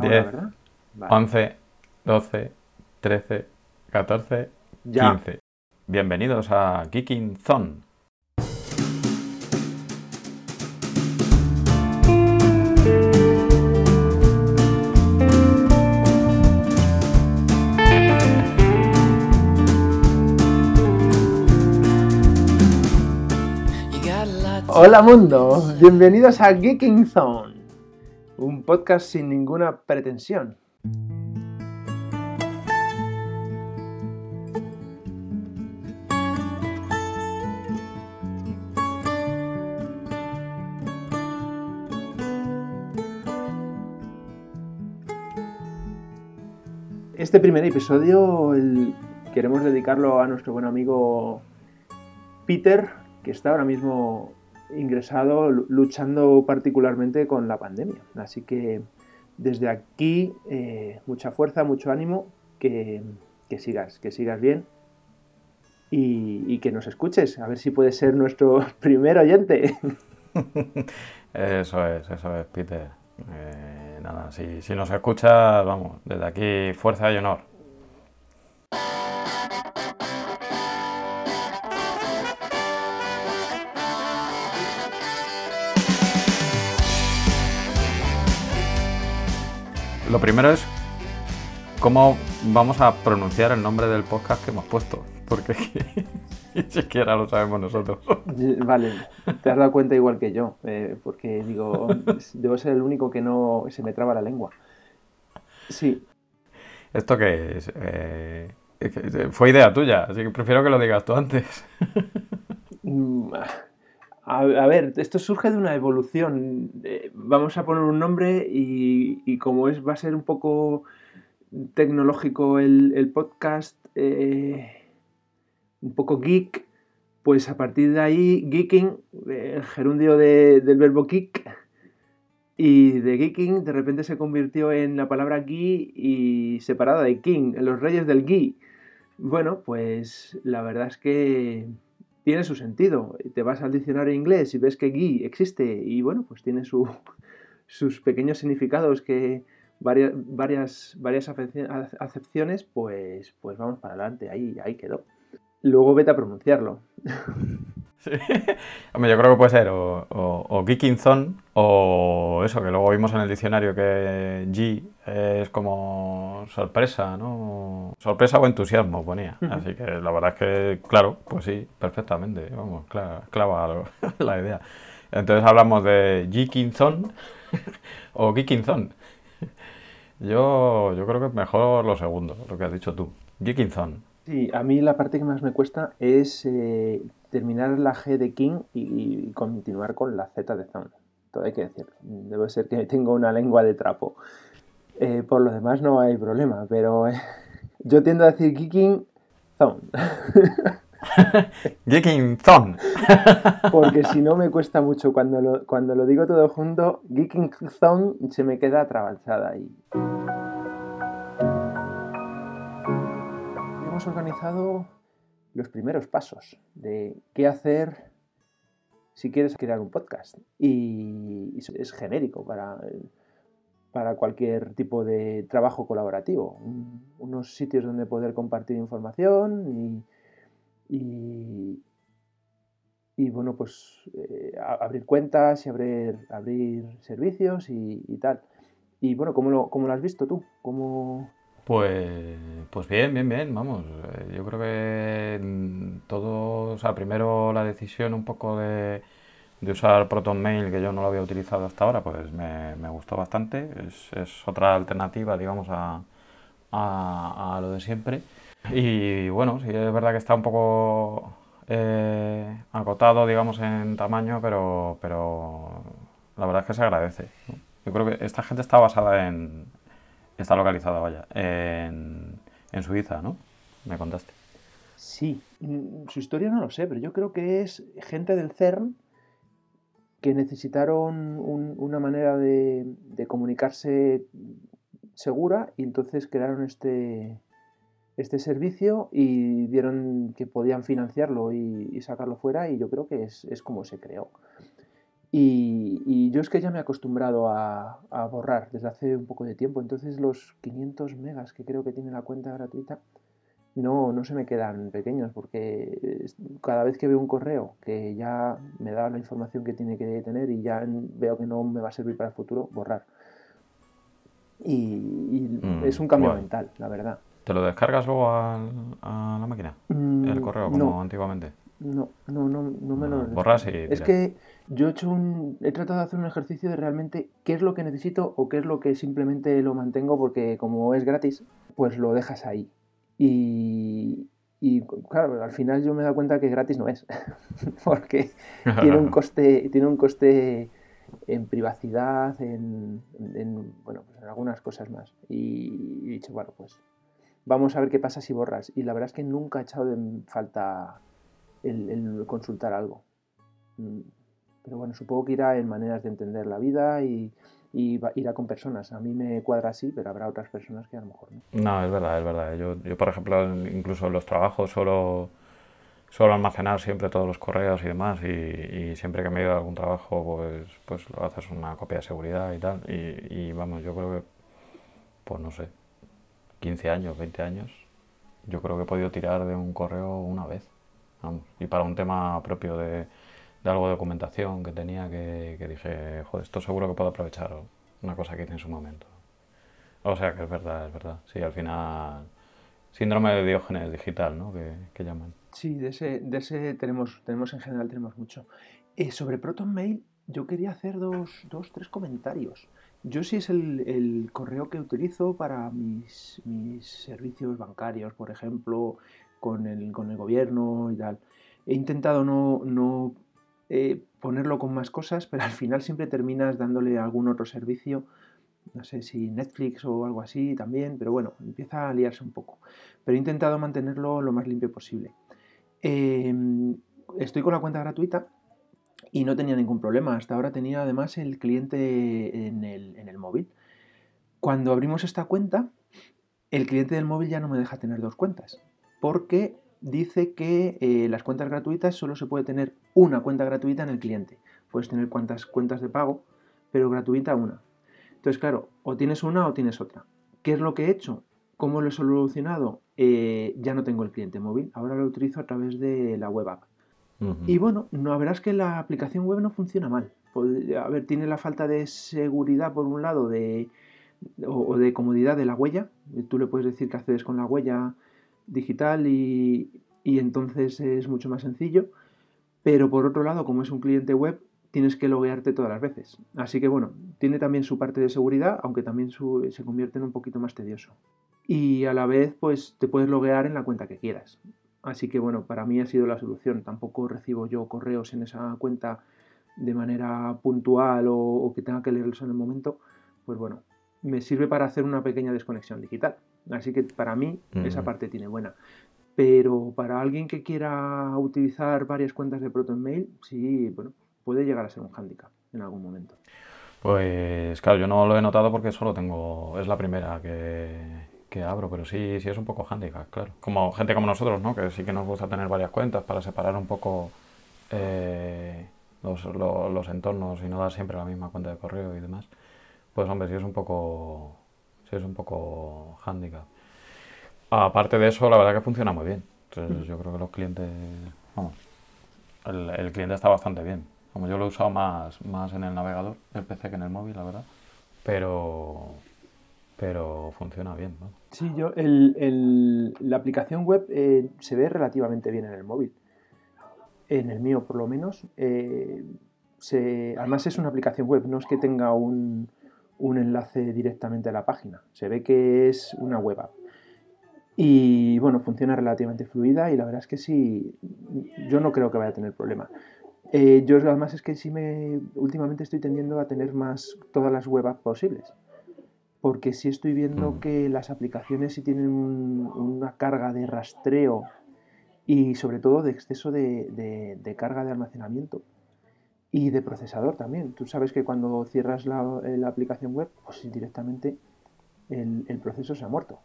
10, 11, 12, 13, 14, 15. Bienvenidos a Geeking Zone. Hola mundo, bienvenidos a Geeking Zone, un podcast sin ninguna pretensión. Este primer episodio queremos dedicarlo a nuestro buen amigo Peter, que está ahora mismo ingresado luchando particularmente con la pandemia. Así que desde aquí eh, mucha fuerza, mucho ánimo, que, sigas, que sigas bien y, que nos escuches, a ver si puedes ser nuestro primer oyente. Eso es, eso es, Peter. Eh, nada, si, si nos escuchas, vamos, desde aquí fuerza y honor. Lo primero es cómo vamos a pronunciar el nombre del podcast que hemos puesto, porque ni siquiera lo sabemos nosotros. Vale, te has dado cuenta igual que yo, eh, porque digo, debo ser el único que no se me traba la lengua. Sí. ¿Esto qué es? Eh, fue idea tuya, así que prefiero que lo digas tú antes. A, ver, esto surge de una evolución. Eh, vamos a poner un nombre y, como es, va a ser un poco tecnológico el, podcast, eh, un poco geek, pues a partir de ahí, geeking, el gerundio del verbo geek, y de geeking de repente se convirtió en la palabra gui y separada de king, los reyes del gui. Bueno, pues la verdad es que tiene su sentido. Te vas al diccionario inglés y ves que gui existe y bueno, pues tiene sus pequeños significados que varias, varias, varias acepciones, pues, pues vamos para adelante, ahí, ahí quedó. Luego vete a pronunciarlo. Hombre, yo creo que puede ser o, o, o o eso, que luego vimos en el diccionario que G es como sorpresa, ¿no? Sorpresa o entusiasmo ponía. Así que la verdad es que, claro, pues sí, perfectamente. Vamos, clava, clava la idea. Entonces hablamos de G o Geekinzon. Yo, yo creo que es mejor lo segundo, lo que has dicho tú. Geekinzon. Sí, a mí la parte que más me cuesta es eh, terminar la G de King y, continuar con la Z de Zone. Todo hay que decirlo. Debe ser que tengo una lengua de trapo. Eh, por lo demás no hay problema, pero eh, yo tiendo a decir Geeking Zone. Geeking Zone. Porque si no me cuesta mucho cuando lo, cuando lo digo todo junto, Geeking Zone se me queda atrabanzada ahí. Hemos organizado los primeros pasos de qué hacer si quieres crear un podcast. Y, es genérico para, para cualquier tipo de trabajo colaborativo. unos sitios donde poder compartir información y, y, bueno, pues eh, abrir cuentas y abrir, abrir servicios y, tal. Y bueno, ¿cómo lo, ¿cómo lo has visto tú? ¿Cómo, pues, pues bien, bien, bien, vamos. Yo creo que todo, o sea, primero la decisión un poco de, de usar Proton Mail, que yo no lo había utilizado hasta ahora, pues me, gustó bastante. Es, es, otra alternativa, digamos, a, a, lo de siempre. Y bueno, sí es verdad que está un poco eh, agotado, digamos, en tamaño, pero, pero la verdad es que se agradece. Yo creo que esta gente está basada en, Está localizada, vaya, en, Suiza, ¿no? Me contaste. Sí, mm, su historia no lo sé, pero yo creo que es gente del CERN que necesitaron una manera de, comunicarse segura y entonces crearon este, este servicio y vieron que podían financiarlo y, sacarlo fuera y yo creo que es, es como se creó. Y, yo es que ya me he acostumbrado a, borrar desde hace un poco de tiempo, entonces los 500 megas que creo que tiene la cuenta gratuita no, no se me quedan pequeños porque cada vez que veo un correo que ya me da la información que tiene que tener y ya veo que no me va a servir para el futuro, borrar. Y, mm, es un cambio mental, la verdad. ¿Te lo descargas luego a, la máquina? Mm, el correo, como antiguamente. No, no, no, no me lo. Borras y. Es que yo he hecho un. He tratado de hacer un ejercicio de realmente qué es lo que necesito o qué es lo que simplemente lo mantengo porque como es gratis, pues lo dejas ahí. Y, y claro, al final yo me he dado cuenta que gratis no es. porque tiene un coste. Tiene un coste en privacidad, en, en bueno, pues en algunas cosas más. Y he dicho, bueno, pues vamos a ver qué pasa si borras. Y la verdad es que nunca he echado en falta el, consultar algo. Mm, pero bueno, supongo que irá en maneras de entender la vida y, irá con personas. A mí me cuadra así, pero habrá otras personas que a lo mejor no. No, es verdad, es verdad. Yo, yo por ejemplo, incluso en los trabajos solo, solo almacenar siempre todos los correos y demás y, siempre que me he ido a algún trabajo pues, pues lo haces una copia de seguridad y tal. Y, y vamos, yo creo que, pues no sé, 15 años, 20 años, yo creo que he podido tirar de un correo una vez y para un tema propio de, algo de documentación que tenía que, dije, joder, esto seguro que puedo aprovechar una cosa que hice en su momento. O sea que es verdad, es verdad. Sí, al final, síndrome de Diógenes digital, ¿no? Que, llaman. Sí, de ese, de ese tenemos, tenemos en general tenemos mucho. Eh, sobre Proton Mail, yo quería hacer dos, dos tres comentarios. Yo sí es el, el, correo que utilizo para mis, mis servicios bancarios, por ejemplo, con el, con el gobierno y tal. He intentado no eh, ponerlo con más cosas, pero al final siempre terminas dándole algún otro servicio, no sé si Netflix o algo así también, pero bueno, empieza a liarse un poco. Pero he intentado mantenerlo lo más limpio posible. Em, estoy con la cuenta gratuita y no tenía ningún problema. Hasta ahora tenía además el cliente en el, en el móvil. Cuando abrimos esta cuenta, el cliente del móvil ya no me deja tener dos cuentas porque dice que eh, las cuentas gratuitas solo se puede tener una cuenta gratuita en el cliente. Puedes tener cuantas cuentas de pago, pero gratuita una. Entonces, claro, o tienes una o tienes otra. ¿Qué es lo que he hecho? ¿Cómo lo he solucionado? Eh, ya no tengo el cliente móvil, ahora lo utilizo a través de la web app. Y bueno, no verás que la aplicación web no funciona mal. A ver, tiene la falta de seguridad por un lado de, o, de comodidad de la huella. Tú le puedes decir que accedes con la huella digital y, entonces es mucho más sencillo. Pero por otro lado, como es un cliente web, tienes que loguearte todas las veces. Así que bueno, tiene también su parte de seguridad, aunque también se convierte en un poquito más tedioso. Y a la vez, pues te puedes loguear en la cuenta que quieras. Así que bueno, para mí ha sido la solución. Tampoco recibo yo correos en esa cuenta de manera puntual o, o que tenga que leerlos en el momento. Pues bueno, me sirve para hacer una pequeña desconexión digital. Así que para mí esa parte tiene buena. Pero para alguien que quiera utilizar varias cuentas de ProtonMail, sí, bueno, puede llegar a ser un hándicap en algún momento. Pues claro, yo no lo he notado porque solo tengo, es la primera que, abro, pero sí, sí es un poco hándicap, claro. Como gente como nosotros, ¿no? Que sí que nos gusta tener varias cuentas para separar un poco eh, los, los entornos y no dar siempre la misma cuenta de correo y demás. Pues hombre, sí es un poco es un poco handicap. Aparte de eso, la verdad que funciona muy bien. Entonces mm. yo creo que los clientes, vamos, el, cliente está bastante bien. Como yo lo he usado más, más en el navegador, el PC que en el móvil, la verdad. Pero, pero funciona bien. ¿no? Sí, yo, el, la aplicación web eh, se ve relativamente bien en el móvil. En el mío, por lo menos. Eh, se, además es una aplicación web, no es que tenga un, un enlace directamente a la página. Se ve que es una web app. Y bueno, funciona relativamente fluida y la verdad es que sí, yo no creo que vaya a tener problema. Eh, yo además es que sí me, últimamente estoy tendiendo a tener más todas las web apps posibles. Porque sí estoy viendo mm. que las aplicaciones sí tienen una carga de rastreo y sobre todo de exceso de carga de almacenamiento y de procesador también. Tú sabes que cuando cierras la, la aplicación web, pues directamente el, el, proceso se ha muerto.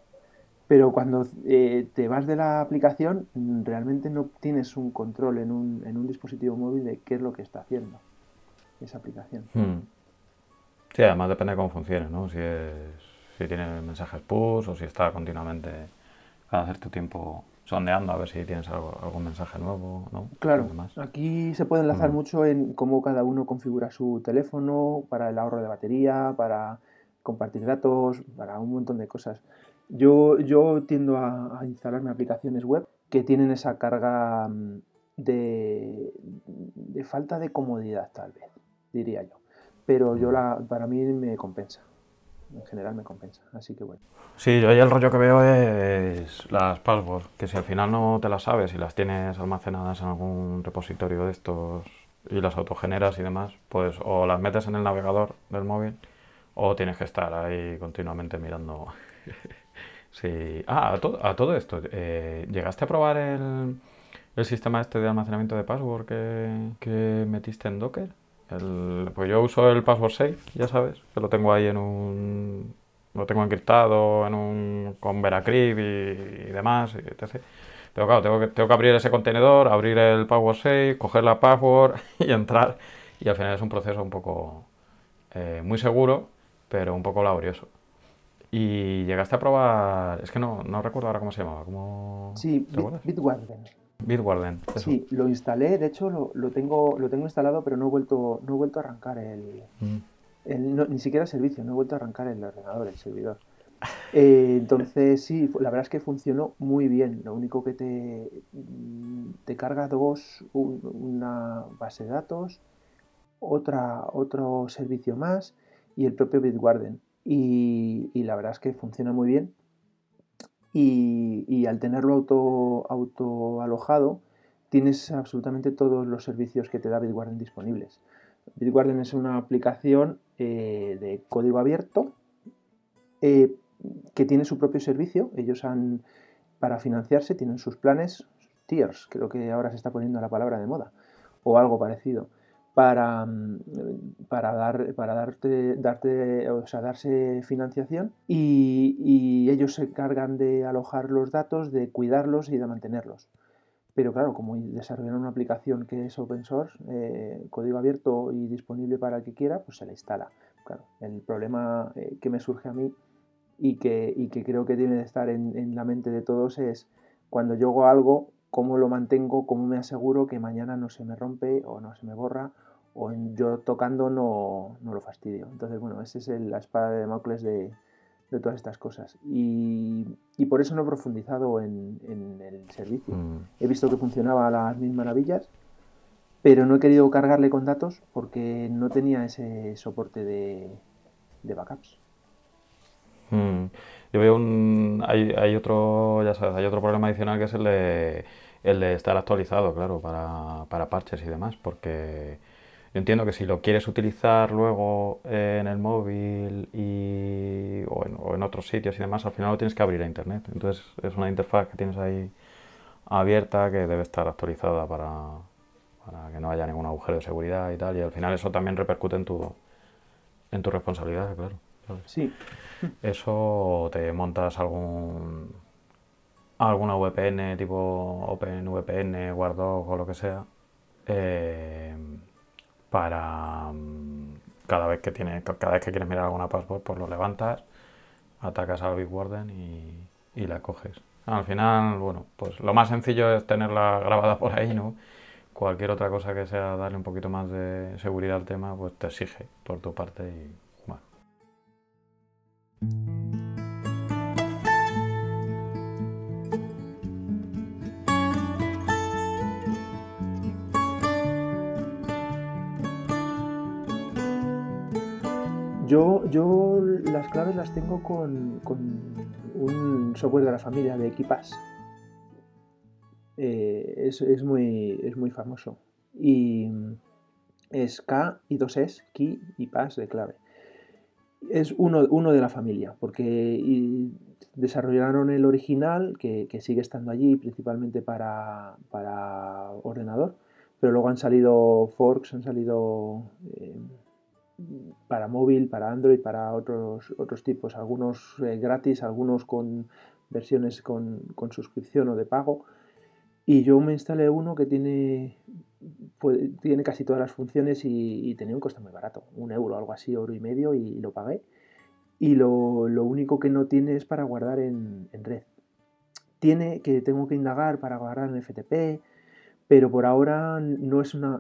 Pero cuando eh, te vas de la aplicación, realmente no tienes un control en un, en un, dispositivo móvil de qué es lo que está haciendo. esa aplicación. Hmm. Sí, además depende de cómo funcione, ¿no? Si, es, si tiene mensajes push o si está continuamente cada cierto tiempo sondeando a ver si tienes algo, algún mensaje nuevo, ¿no? Claro, aquí se puede enlazar mucho en cómo cada uno configura su teléfono para el ahorro de batería, para compartir datos, para un montón de cosas. Yo, yo tiendo a, instalarme aplicaciones web que tienen esa carga mm, de, de falta de comodidad, tal vez, diría yo. Pero yo la, para mí me compensa en general me compensa. Así que bueno. Sí, yo ahí el rollo que veo es las passwords, que si al final no te las sabes y las tienes almacenadas en algún repositorio de estos y las autogeneras y demás, pues o las metes en el navegador del móvil o tienes que estar ahí continuamente mirando. sí. Ah, a, a todo esto, eh, ¿llegaste a probar el, el, sistema este de almacenamiento de password que, que metiste en Docker? Pues yo uso el password safe, ya sabes, que lo tengo ahí en un. Lo tengo encriptado en un, con Veracrypt y, demás, etc. Pero claro, tengo que, tengo que abrir ese contenedor, abrir el password safe, coger la password y entrar. Y al final es un proceso un poco eh, muy seguro, pero un poco laborioso. Y llegaste a probar, es que no, no recuerdo ahora cómo se llamaba. ¿cómo, sí, Bitwarden. Bitwarden. Sí, lo instalé, de hecho lo, lo, tengo, lo tengo instalado, pero no he vuelto, no he vuelto a arrancar el, mm. ni siquiera el servicio, no he vuelto a arrancar el ordenador, el servidor. Eh, entonces sí, la verdad es que funcionó muy bien. Lo único que te, te carga dos, una base de datos, otra, otro servicio más y el propio Bitwarden. Y, y la verdad es que funciona muy bien y, al tenerlo auto, auto, alojado tienes absolutamente todos los servicios que te da Bitwarden disponibles. Bitwarden es una aplicación eh, de código abierto eh, que tiene su propio servicio. Ellos han, para financiarse, tienen sus planes, tiers, creo que ahora se está poniendo la palabra de moda, o algo parecido para, mm, para, dar, para darte, darte, o sea, darse financiación y, ellos se encargan de alojar los datos, de cuidarlos y de mantenerlos. Pero claro, como desarrollan una aplicación que es open source, eh, código abierto y disponible para el que quiera, pues se la instala. Claro, el problema eh, que me surge a mí y que, y que creo que debe de estar en, en la mente de todos es cuando yo hago algo, cómo lo mantengo, cómo me aseguro que mañana no se me rompe o no se me borra o yo tocando no, lo fastidio. Entonces, bueno, esa es la espada de Damocles de, todas estas cosas. Y, por eso no he profundizado en, el servicio. Mm. He visto que funcionaba a las mil maravillas, pero no he querido cargarle con datos porque no tenía ese soporte de, backups. Mm. Yo veo un. Hay, hay, otro, ya sabes, hay otro problema adicional que es el de, el de estar actualizado, claro, para, para parches y demás, porque yo entiendo que si lo quieres utilizar luego en el móvil y, o, en, otros sitios y demás, al final lo tienes que abrir a internet. Entonces es una interfaz que tienes ahí abierta que debe estar actualizada para, que no haya ningún agujero de seguridad y tal. Y al final eso también repercute en tu, en tu responsabilidad, claro. Sí. Eso te montas algún alguna VPN tipo OpenVPN, WarDog o lo que sea. Eh, para mm, cada vez que tiene, cada vez que quieres mirar alguna password, pues lo levantas, atacas al Big Warden y, y la coges. Al final, bueno, pues lo más sencillo es tenerla grabada por ahí, ¿no? Cualquier otra cosa que sea darle un poquito más de seguridad al tema, pues te exige por tu parte y Yo, las claves las tengo con, un software de la familia de Equipas. Eh, es, muy, famoso. Y es K y dos es, Key y Pass de clave. Es uno, de la familia, porque desarrollaron el original, que, sigue estando allí principalmente para, para, ordenador, pero luego han salido forks, han salido... Eh, para móvil, para Android, para otros, otros tipos, algunos eh, gratis, algunos con versiones con, suscripción o de pago. Y yo me instalé uno que tiene tiene casi todas las funciones y, tenía un coste muy barato, un euro, algo así, euro y medio, y, lo pagué. Y lo, único que no tiene es para guardar en, red. Tiene que tengo que indagar para guardar en FTP, pero por ahora no es, un,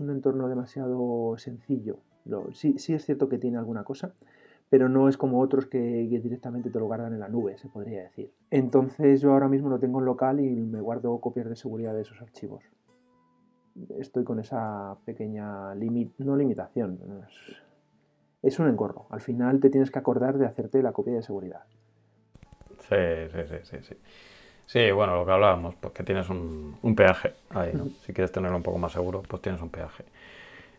entorno demasiado sencillo. sí, es cierto que tiene alguna cosa, pero no es como otros que, directamente te lo guardan en la nube, se podría decir. Entonces yo ahora mismo lo tengo en local y me guardo copias de seguridad de esos archivos. Estoy con esa pequeña no limitación, es, un engorro. Al final te tienes que acordar de hacerte la copia de seguridad. Sí, sí, sí, sí. sí. Sí, bueno, lo que hablábamos, pues que tienes un, un peaje ahí, ¿no? Si quieres tenerlo un poco más seguro, pues tienes un peaje.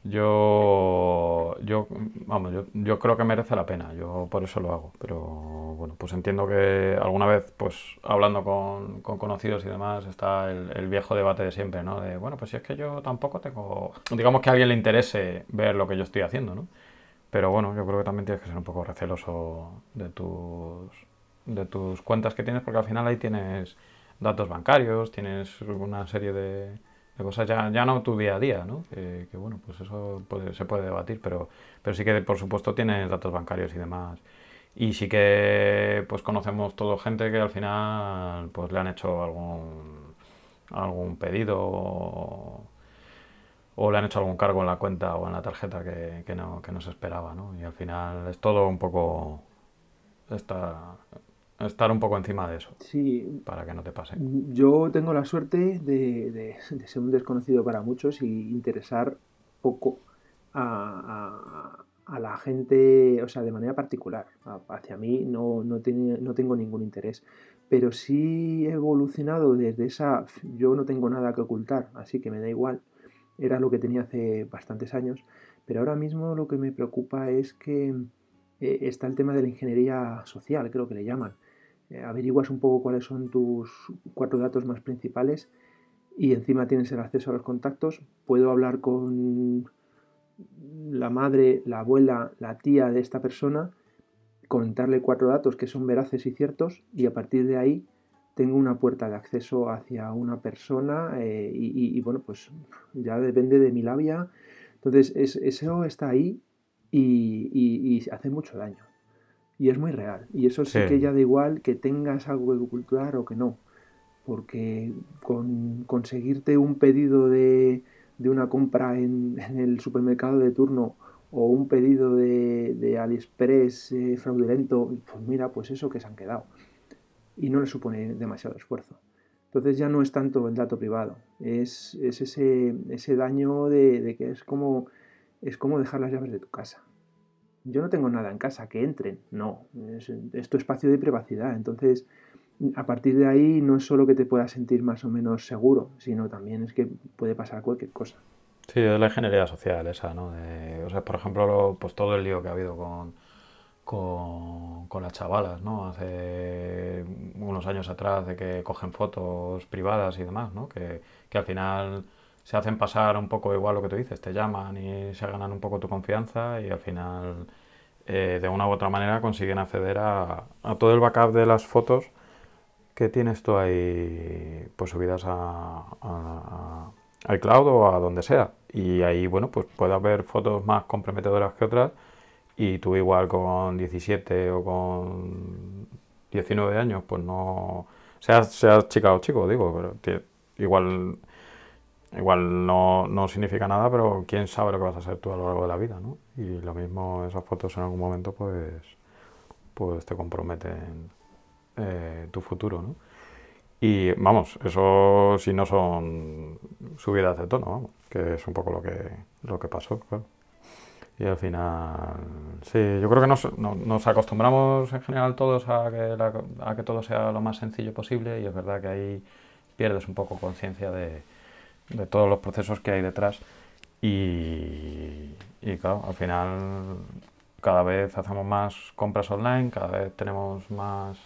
Yo, yo, vamos, yo, yo, creo que merece la pena, yo por eso lo hago, pero bueno, pues entiendo que alguna vez, pues hablando con, con conocidos y demás, está el, el, viejo debate de siempre, ¿no? De, bueno, pues si es que yo tampoco tengo, digamos que a alguien le interese ver lo que yo estoy haciendo, ¿no? Pero bueno, yo creo que también tienes que ser un poco receloso de tus, de tus cuentas que tienes, porque al final ahí tienes datos bancarios, tienes una serie de de cosas ya, ya no tu día a día, ¿no? Que, bueno, pues eso se puede debatir, pero, pero sí que por supuesto tiene datos bancarios y demás. Y sí que pues conocemos todo gente que al final pues le han hecho algún, algún pedido o, le han hecho algún cargo en la cuenta o en la tarjeta que, que, no, que no se esperaba, ¿no? Y al final es todo un poco... Está, estar un poco encima de eso. Sí. Para que no te pase. Yo tengo la suerte de, ser un desconocido para muchos y interesar poco a, la gente, o sea, de manera particular. Hacia mí no, no, no tengo ningún interés. Pero sí he evolucionado desde esa. Yo no tengo nada que ocultar, así que me da igual. Era lo que tenía hace bastantes años. Pero ahora mismo lo que me preocupa es que eh, está el tema de la ingeniería social, creo que le llaman averiguas un poco cuáles son tus cuatro datos más principales y encima tienes el acceso a los contactos. Puedo hablar con la madre, la abuela, la tía de esta persona, comentarle cuatro datos que son veraces y ciertos y a partir de ahí tengo una puerta de acceso hacia una persona eh, y, bueno, pues ya depende de mi labia. Entonces eso está ahí y hace mucho daño y es muy real. Y eso sí, que ya da igual que tengas algo que o que no. Porque con conseguirte un pedido de, de una compra en, el supermercado de turno o un pedido de, de AliExpress eh, fraudulento, pues mira, pues eso que se han quedado. Y no le supone demasiado esfuerzo. Entonces ya no es tanto el dato privado, es, es ese, ese daño de, de, que es como, es como dejar las llaves de tu casa yo no tengo nada en casa, que entren. No, es, tu espacio de privacidad. Entonces, a partir de ahí no es solo que te puedas sentir más o menos seguro, sino también es que puede pasar cualquier cosa. Sí, es la ingeniería social esa, ¿no? o sea, por ejemplo, pues todo el lío que ha habido con, con, las chavalas, ¿no? Hace unos años atrás de que cogen fotos privadas y demás, ¿no? Que, que al final se hacen pasar un poco igual lo que tú dices, te llaman y se ganan un poco tu confianza y al final eh, de una u otra manera consiguen acceder a, todo el backup de las fotos que tienes tú ahí pues subidas a, a, iCloud o a donde sea. Y ahí, bueno, pues puede haber fotos más comprometedoras que otras y tú igual con 17 o con 19 años, pues no... Seas, seas chica o chico, digo, pero igual igual no, no, significa nada, pero quién sabe lo que vas a hacer tú a lo largo de la vida, ¿no? Y lo mismo esas fotos en algún momento pues, pues te comprometen eh, tu futuro, ¿no? Y vamos, eso si no son subidas de tono, vamos, que es un poco lo que, lo que pasó, claro. Y al final, sí, yo creo que nos, nos acostumbramos en general todos a que, a que todo sea lo más sencillo posible y es verdad que ahí pierdes un poco conciencia de, de todos los procesos que hay detrás. Y, y claro, al final cada vez hacemos más compras online, cada vez tenemos más,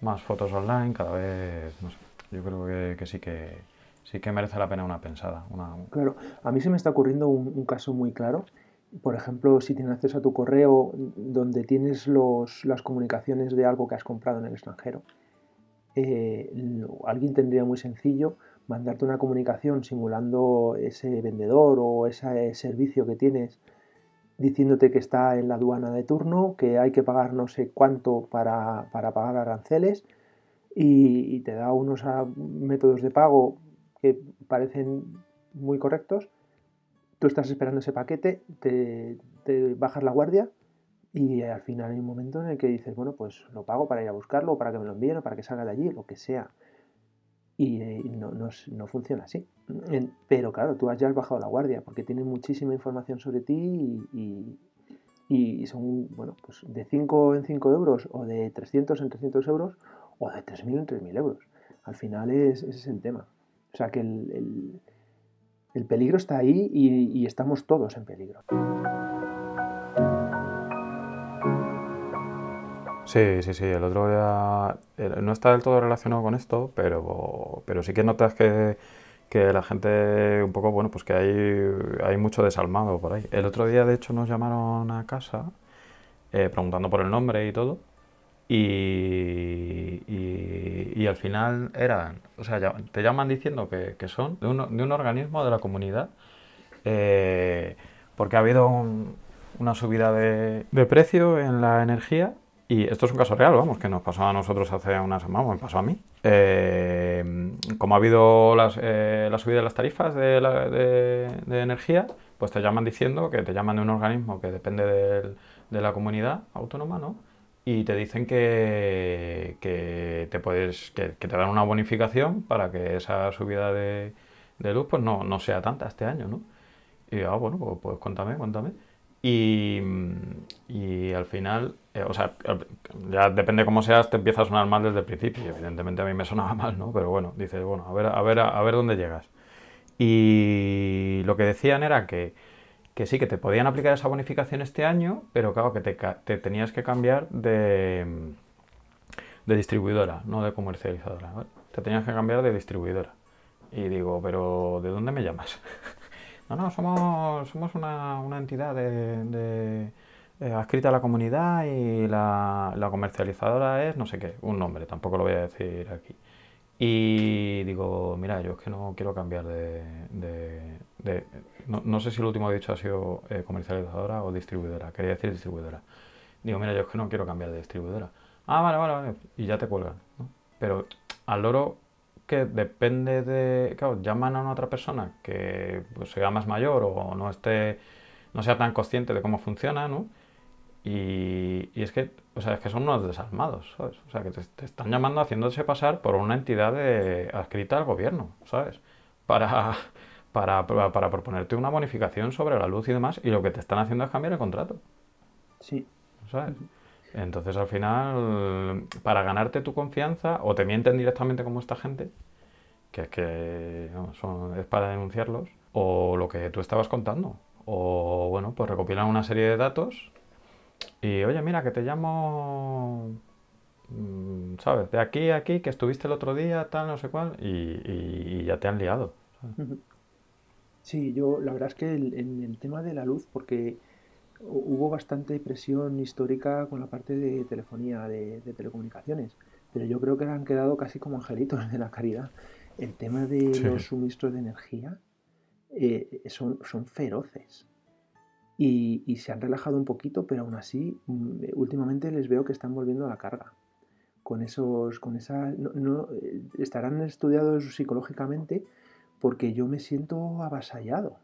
más fotos online, cada vez, no sé, yo creo que, que sí que sí que merece la pena una pensada. Una... Claro, a mí se me está ocurriendo un, caso muy claro. Por ejemplo, si tienes acceso a tu correo donde tienes los, las comunicaciones de algo que has comprado en el extranjero, eh, alguien tendría muy sencillo mandarte una comunicación simulando ese vendedor o ese servicio que tienes diciéndote que está en la aduana de turno, que hay que pagar no sé cuánto para, pagar aranceles y, te da unos ah, métodos de pago que parecen muy correctos. Tú estás esperando ese paquete, te, te bajas la guardia y al final hay un momento en el que dices, bueno, pues lo pago para ir a buscarlo, para que me lo envíen, para que salga de allí, lo que sea. Y, eh, no, no, funciona así. pero claro, tú ya has bajado la guardia porque tienen muchísima información sobre ti y, y, son, bueno, pues de 5 en 5 euros o de 300 en 300 euros o de 3.000 en 3.000 euros. Al final es, ese es el tema. O sea que el, el peligro está ahí y estamos todos en peligro. Sí, sí, sí. El otro día no está del todo relacionado con esto, pero, pero sí que notas que, que la gente un poco, bueno, pues que hay, hay mucho desalmado por ahí. El otro día, de hecho, nos llamaron a casa eh, preguntando por el nombre y todo. Y, y, al final eran, o sea, te llaman diciendo que, que son de un, de un, organismo de la comunidad, eh, porque ha habido una subida de, de precio en la energía y esto es un caso real, vamos, que nos pasó a nosotros hace unas semanas, me pasó a mí. Eh, como ha habido las, eh, la subida de las tarifas de, la, de, energía, pues te llaman diciendo que te llaman de un organismo que depende de la comunidad autónoma, ¿no? Y te dicen que, que te puedes, que, te dan una bonificación para que esa subida de, luz pues no, no, sea tanta este año, ¿no? Y ah, bueno, pues, pues cuéntame, cuéntame. Y, y al final, eh, o sea, ya depende cómo seas, te empieza a sonar mal desde el principio. Y evidentemente a mí me sonaba mal, ¿no? Pero bueno, dices, bueno, a ver, a ver, a ver dónde llegas. Y lo que decían era que, que sí, que te podían aplicar esa bonificación este año, pero claro, que te, te tenías que cambiar de, de distribuidora, no de comercializadora. Te tenías que cambiar de distribuidora. Y digo, pero ¿de dónde me llamas? No, no, somos, somos una, una entidad de, eh, adscrita a la comunidad y la, la, comercializadora es no sé qué, un nombre, tampoco lo voy a decir aquí. Y digo, mira, yo es que no quiero cambiar de... de, no, no, sé si lo último dicho ha sido eh, comercializadora o distribuidora, quería decir distribuidora. Digo, mira, yo es que no quiero cambiar de distribuidora. Ah, vale, vale, vale. Y ya te cuelgan. ¿no? Pero al loro que depende de. Claro, llaman a otra persona que pues, sea más mayor o no esté. no sea tan consciente de cómo funciona, ¿no? Y, y es que, o sea, es que son unos desarmados, ¿sabes? O sea, que te, están llamando haciéndose pasar por una entidad de, adscrita al gobierno, ¿sabes? Para, para, para, proponerte una bonificación sobre la luz y demás, y lo que te están haciendo es cambiar el contrato. Sí. ¿Sabes? Entonces al final, para ganarte tu confianza, o te mienten directamente como esta gente, que es que son, es para denunciarlos, o lo que tú estabas contando. O bueno, pues recopilan una serie de datos y oye, mira, que te llamo, mm, ¿sabes? De aquí a aquí, que estuviste el otro día, tal, no sé cuál, y, ya te han liado. Sí, yo la verdad es que en el tema de la luz, porque hubo bastante presión histórica con la parte de telefonía, de, telecomunicaciones, pero yo creo que han quedado casi como angelitos de la caridad. El tema de los suministros de energía eh, son, son feroces. Y, se han relajado un poquito, pero aún así, mm, últimamente les veo que están volviendo a la carga. Con esos, con esa, no, eh, estarán estudiados psicológicamente porque yo me siento avasallado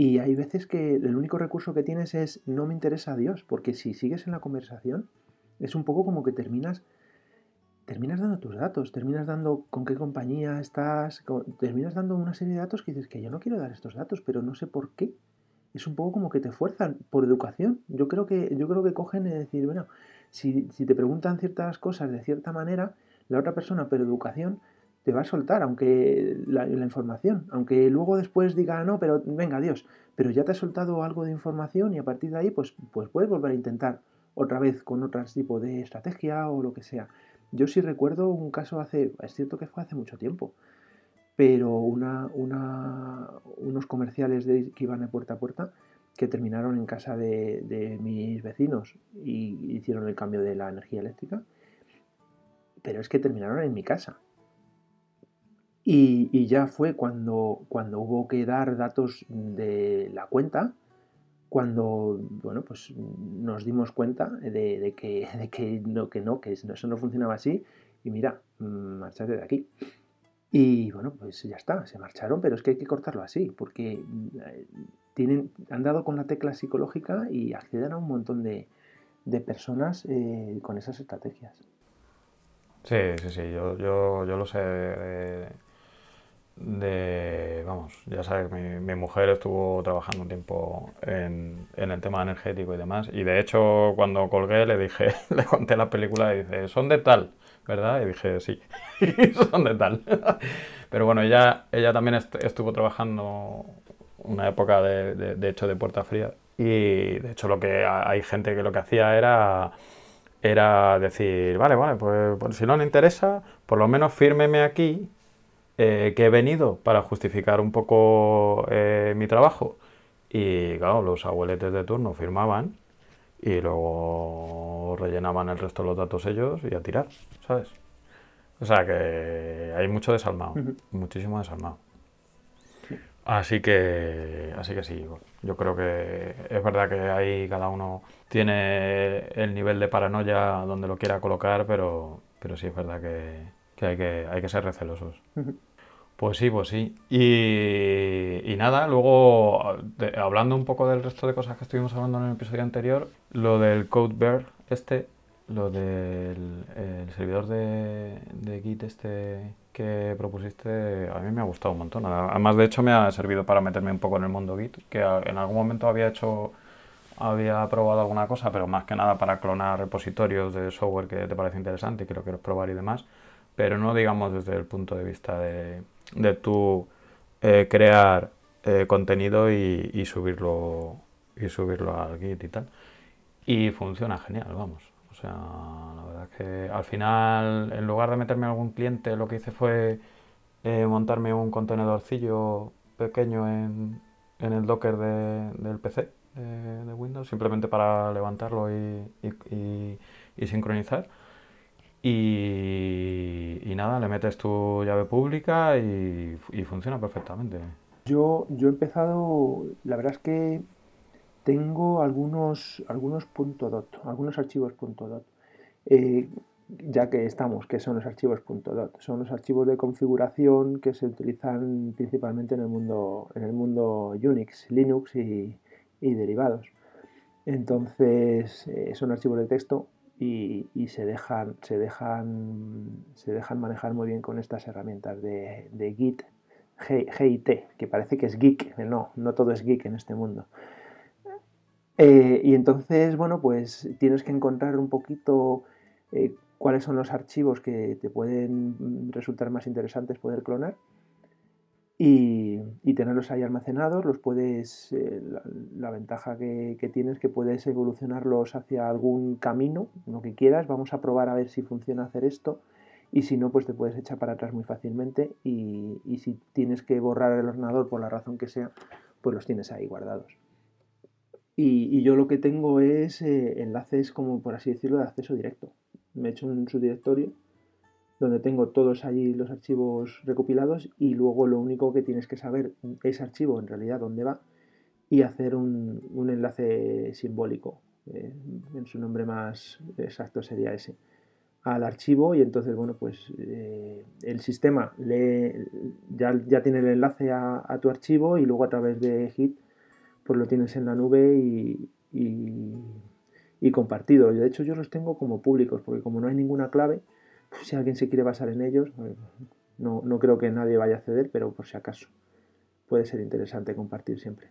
y hay veces que el único recurso que tienes es no me interesa a Dios, porque si sigues en la conversación, es un poco como que terminas terminas dando tus datos, terminas dando con qué compañía estás, terminas dando una serie de datos que dices que yo no quiero dar estos datos, pero no sé por qué. Es un poco como que te fuerzan por educación. Yo creo que, yo creo que cogen y decir, bueno, si, si te preguntan ciertas cosas de cierta manera, la otra persona, por educación, te va a soltar, aunque la, información, aunque luego después diga, no, pero venga, adiós, pero ya te ha soltado algo de información y a partir de ahí, pues, pues puedes volver a intentar otra vez con otro tipo de estrategia o lo que sea. Yo sí recuerdo un caso hace, es cierto que fue hace mucho tiempo, pero una, una, unos comerciales de, que iban de puerta a puerta que terminaron en casa de mis vecinos y hicieron el cambio de la energía eléctrica, pero es que terminaron en mi casa Y, ya fue cuando, cuando hubo que dar datos de la cuenta, cuando bueno, pues nos dimos cuenta de, que, de que, no, que no, que eso no funcionaba así. Y mira, marchate de aquí. Y bueno, pues ya está, se marcharon, pero es que hay que cortarlo así, porque eh, tienen, han dado con la tecla psicológica y acceden a un montón de, de personas eh, con esas estrategias. Sí, sí, sí, yo, yo, yo lo sé de, vamos, ya sabes, mi, mujer estuvo trabajando un tiempo en, en, el tema energético y demás, y de hecho cuando colgué le dije, le conté la película y dice, son de tal, ¿verdad? Y dije, sí, son de tal. Pero bueno, ella, ella también estuvo trabajando una época de, de, hecho de puerta fría y de hecho lo que hay gente que lo que hacía era era decir, vale, vale, pues, pues si no le interesa, por lo menos fírmeme aquí eh, que he venido para justificar un poco eh, mi trabajo. Y claro, los abueletes de turno firmaban y luego rellenaban el resto de los datos ellos y a tirar, ¿sabes? O sea que hay mucho desalmado, muchísimo desalmado. Así que, así que sí, yo creo que es verdad que ahí cada uno tiene el nivel de paranoia donde lo quiera colocar, pero, pero sí es verdad que, hay, que hay que ser recelosos. Pues sí, pues sí. Y, nada, luego hablando un poco del resto de cosas que estuvimos hablando en el episodio anterior, lo del Code Bear este, lo del servidor de, de Git este que propusiste, a mí me ha gustado un montón. Además, de hecho, me ha servido para meterme un poco en el mundo Git, que en algún momento había hecho, había probado alguna cosa, pero más que nada para clonar repositorios de software que te parece interesante y que lo quieres probar y demás, pero no digamos desde el punto de vista de de tú eh, crear eh, contenido y, subirlo y subirlo al Git y tal. Y funciona genial, vamos. O sea, la verdad es que al final, en lugar de meterme a algún cliente, lo que hice fue eh, montarme un contenedorcillo pequeño en, el Docker del PC de, Windows, simplemente para levantarlo y sincronizar. Y, nada, le metes tu llave pública y, funciona perfectamente. Yo, yo he empezado, la verdad es que tengo algunos, algunos .dot, algunos archivos .dot. Eh, ya que estamos, que son los archivos .dot. Son los archivos de configuración que se utilizan principalmente en el mundo, en el mundo Unix, Linux y, derivados. Entonces, eh, son archivos de texto y, se, dejan, se, dejan, se dejan manejar muy bien con estas herramientas de, Git, GIT, que parece que es geek, no, no todo es geek en este mundo. Eh, y entonces, bueno, pues tienes que encontrar un poquito eh, cuáles son los archivos que te pueden resultar más interesantes poder clonar y, tenerlos ahí almacenados, los puedes, eh, la, ventaja que, tienes es que puedes evolucionarlos hacia algún camino, lo que quieras, vamos a probar a ver si funciona hacer esto y si no, pues te puedes echar para atrás muy fácilmente y, si tienes que borrar el ordenador por la razón que sea, pues los tienes ahí guardados. Y, y yo lo que tengo es eh, enlaces como por así decirlo de acceso directo. Me he hecho un subdirectorio donde tengo todos allí los archivos recopilados y luego lo único que tienes que saber ese archivo en realidad dónde va y hacer un, enlace simbólico, eh, en su nombre más exacto sería ese, al archivo y entonces bueno pues eh, el sistema lee, ya, ya tiene el enlace a, tu archivo y luego a través de Git pues lo tienes en la nube y, y, y compartido. De hecho yo los tengo como públicos porque como no hay ninguna clave, si alguien se quiere basar en ellos, no, no creo que nadie vaya a ceder, pero por si acaso puede ser interesante compartir siempre.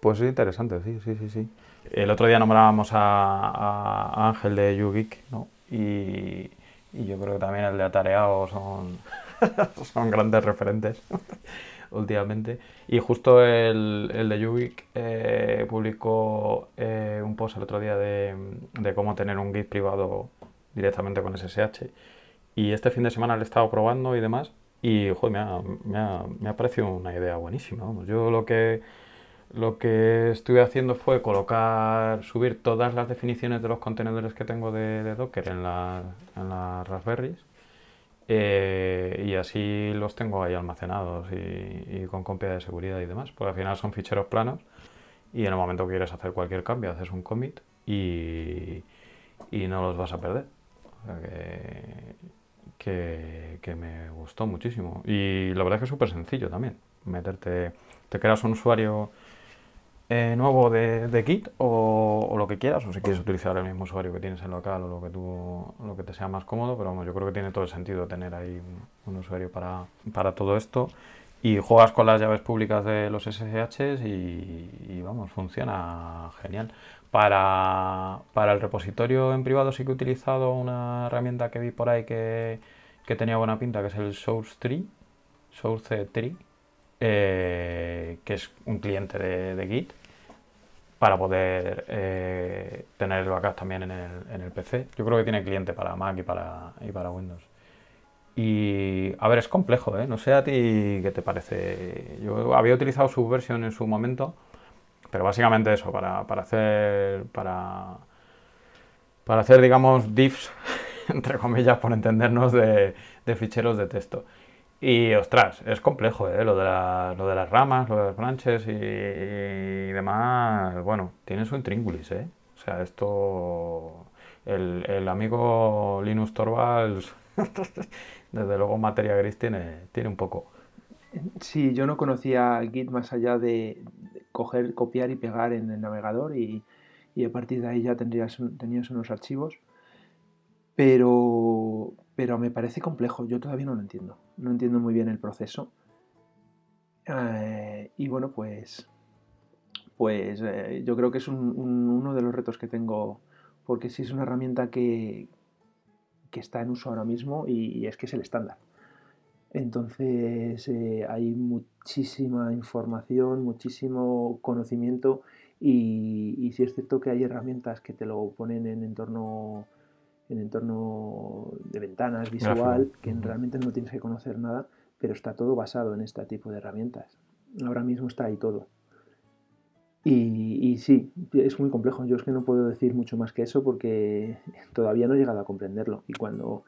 Pues es interesante, sí, sí, sí, sí. El otro día nombrábamos a, Ángel de YouGeek, ¿no? Y, yo creo que también el de Atareado son, son grandes referentes últimamente. Y justo el, el de YouGeek eh, publicó eh, un post el otro día de, de cómo tener un Git privado directamente con SSH. Y este fin de semana lo he estado probando y demás. Y joder, me, ha, me, ha, me ha parecido una idea buenísima. Yo lo que, lo que estuve haciendo fue colocar, subir todas las definiciones de los contenedores que tengo de, Docker en, la, en las Raspberries. Eh, y así los tengo ahí almacenados y, con copia de seguridad y demás, porque al final son ficheros planos y en el momento que quieres hacer cualquier cambio haces un commit y, y no los vas a perder. O sea que, que, me gustó muchísimo. Y la verdad es que es súper sencillo también. Meterte, te creas un usuario eh, nuevo de, de Git o, lo que quieras, o si quieres utilizar el mismo usuario que tienes en local o lo que, tú, lo que te sea más cómodo, pero vamos, yo creo que tiene todo el sentido tener ahí un, usuario para, para, todo esto. Y juegas con las llaves públicas de los SSHs y, vamos, funciona genial. Para, para, el repositorio en privado sí que he utilizado una herramienta que vi por ahí que, que tenía buena pinta, que es el Source Tree, Source Tree, eh, que es un cliente de, de Git para poder eh, tener el backup también en el, en el, PC. Yo creo que tiene cliente para Mac y para, y para Windows. Y a ver, es complejo, ¿eh? No sé a ti qué te parece. Yo había utilizado su versión en su momento, pero básicamente eso, para, para hacer. Para, para hacer, digamos, diffs, entre comillas, por entendernos, de, ficheros de texto. Y ostras, es complejo, ¿eh? Lo de, lo de las ramas, lo de las branches y, demás. Bueno, tiene su intríngulis, ¿eh? O sea, esto. El, el amigo Linus Torvalds, desde luego, materia gris tiene, tiene un poco. Sí, yo no conocía Git más allá de coger, copiar y pegar en el navegador y, a partir de ahí ya tendrías, tenías unos archivos. Pero, pero me parece complejo, yo todavía no lo entiendo, no entiendo muy bien el proceso. Eh, y bueno, pues, pues eh, yo creo que es uno de los retos que tengo, porque sí es una herramienta que, que está en uso ahora mismo y, es que es el estándar. Entonces eh, hay muchísima información, muchísimo conocimiento y, y sí es cierto que hay herramientas que te lo ponen en entorno en entorno de ventanas visual, que realmente no tienes que conocer nada, pero está todo basado en este tipo de herramientas. Ahora mismo está ahí todo. Y, sí, es muy complejo. Yo es que no puedo decir mucho más que eso porque todavía no he llegado a comprenderlo. Y cuando,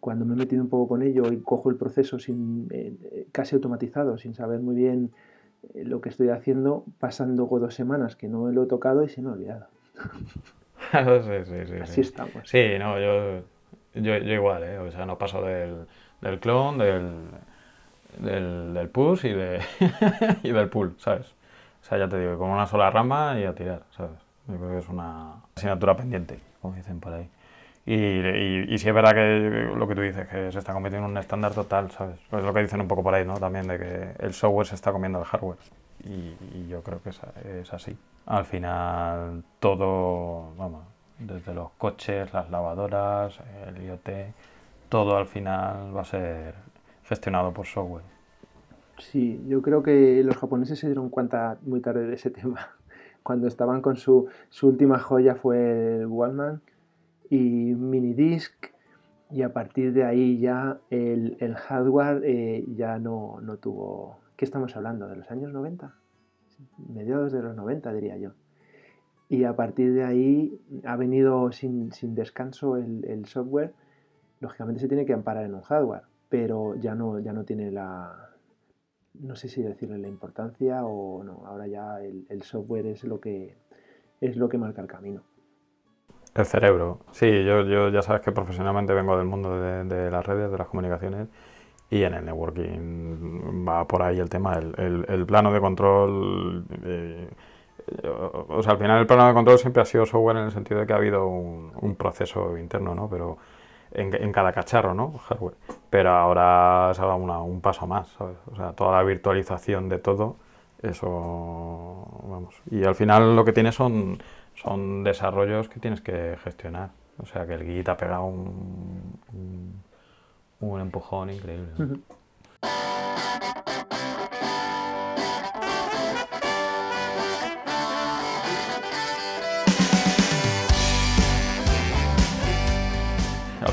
cuando me he metido un poco con ello y cojo el proceso sin, eh, casi automatizado, sin saber muy bien eh, lo que estoy haciendo, pasando dos semanas que no lo he tocado y se me ha olvidado. sí, sí, sí. Así estamos. Sí, no, yo, yo, igual, ¿eh? O sea, no paso del, del clon, del, del, del push y, de, y del pull, ¿sabes? O sea, ya te digo, con una sola rama y a tirar, ¿sabes? Yo creo que es una asignatura pendiente, como dicen por ahí. Y, y, sí es verdad que lo que tú dices, que se está convirtiendo en un estándar total, ¿sabes? Pues es lo que dicen un poco por ahí, ¿no? También de que el software se está comiendo el hardware. Y, yo creo que es, así. Al final, todo, vamos, desde los coches, las lavadoras, el IoT, todo al final va a ser gestionado por software. Sí, yo creo que los japoneses se dieron cuenta muy tarde de ese tema. Cuando estaban con su, su última joya fue el Wallman y Minidisc y a partir de ahí ya el, el hardware eh, ya no, no tuvo ¿Qué estamos hablando? ¿De los años 90? Mediados de los 90, diría yo. Y a partir de ahí ha venido sin, descanso el, software. Lógicamente se tiene que amparar en un hardware, pero ya no, ya no tiene la, no sé si decirle la importancia o no. Ahora ya el, software es lo que es lo que marca el camino. El cerebro. Sí, yo, yo ya sabes que profesionalmente vengo del mundo de las redes, de las comunicaciones y en el networking va por ahí el tema, el, el, plano de control. Eh, o sea, al final el plano de control siempre ha sido software en el sentido de que ha habido un, proceso interno, ¿no? Pero en, cada cacharro, ¿no? Hardware. Pero ahora se ha dado un paso más, ¿sabes? O sea, toda la virtualización de todo, eso, vamos. Y al final lo que tienes son, son desarrollos que tienes que gestionar. O sea, que el Git ha pegado un un empujón increíble.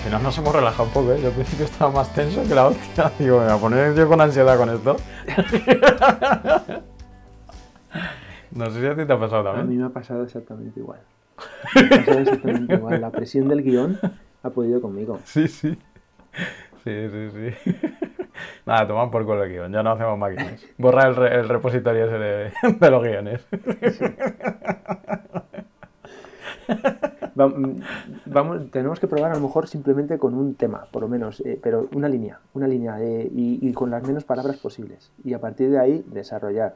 Final nos hemos relajado un poco, ¿eh? Yo al principio estaba más tenso que la hostia. Digo, me voy a poner yo con ansiedad con esto. no sé si a ti te ha pasado también. A mí me ha pasado exactamente igual. Me ha pasado exactamente igual. La presión del guion ha podido conmigo. Sí, sí. Sí, Sí, sí, sí. Nada, toman por culo el guion, ya no hacemos máquinas. Borra el, re- el repositorio ese de, de los guiones. Mm, Vamos, tenemos que probar a lo mejor simplemente con un tema, por lo menos, eh, pero una línea, una línea eh, y, y con las menos palabras posibles. Y a partir de ahí desarrollar.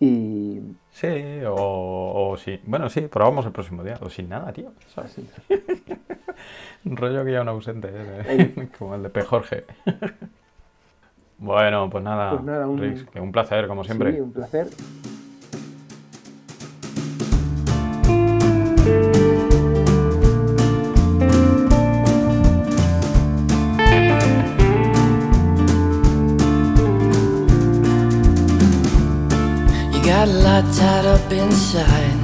Y Sí, o, o sí. Bueno, sí, probamos el próximo día. O sin nada, tío. ¿sabes? Un rollo que ya un ausente, ¿eh? como el de P. Jorge. Bueno, pues nada, Pues nada, un- Rix, un placer, como siempre. sí, un placer. Got a lot tied up inside.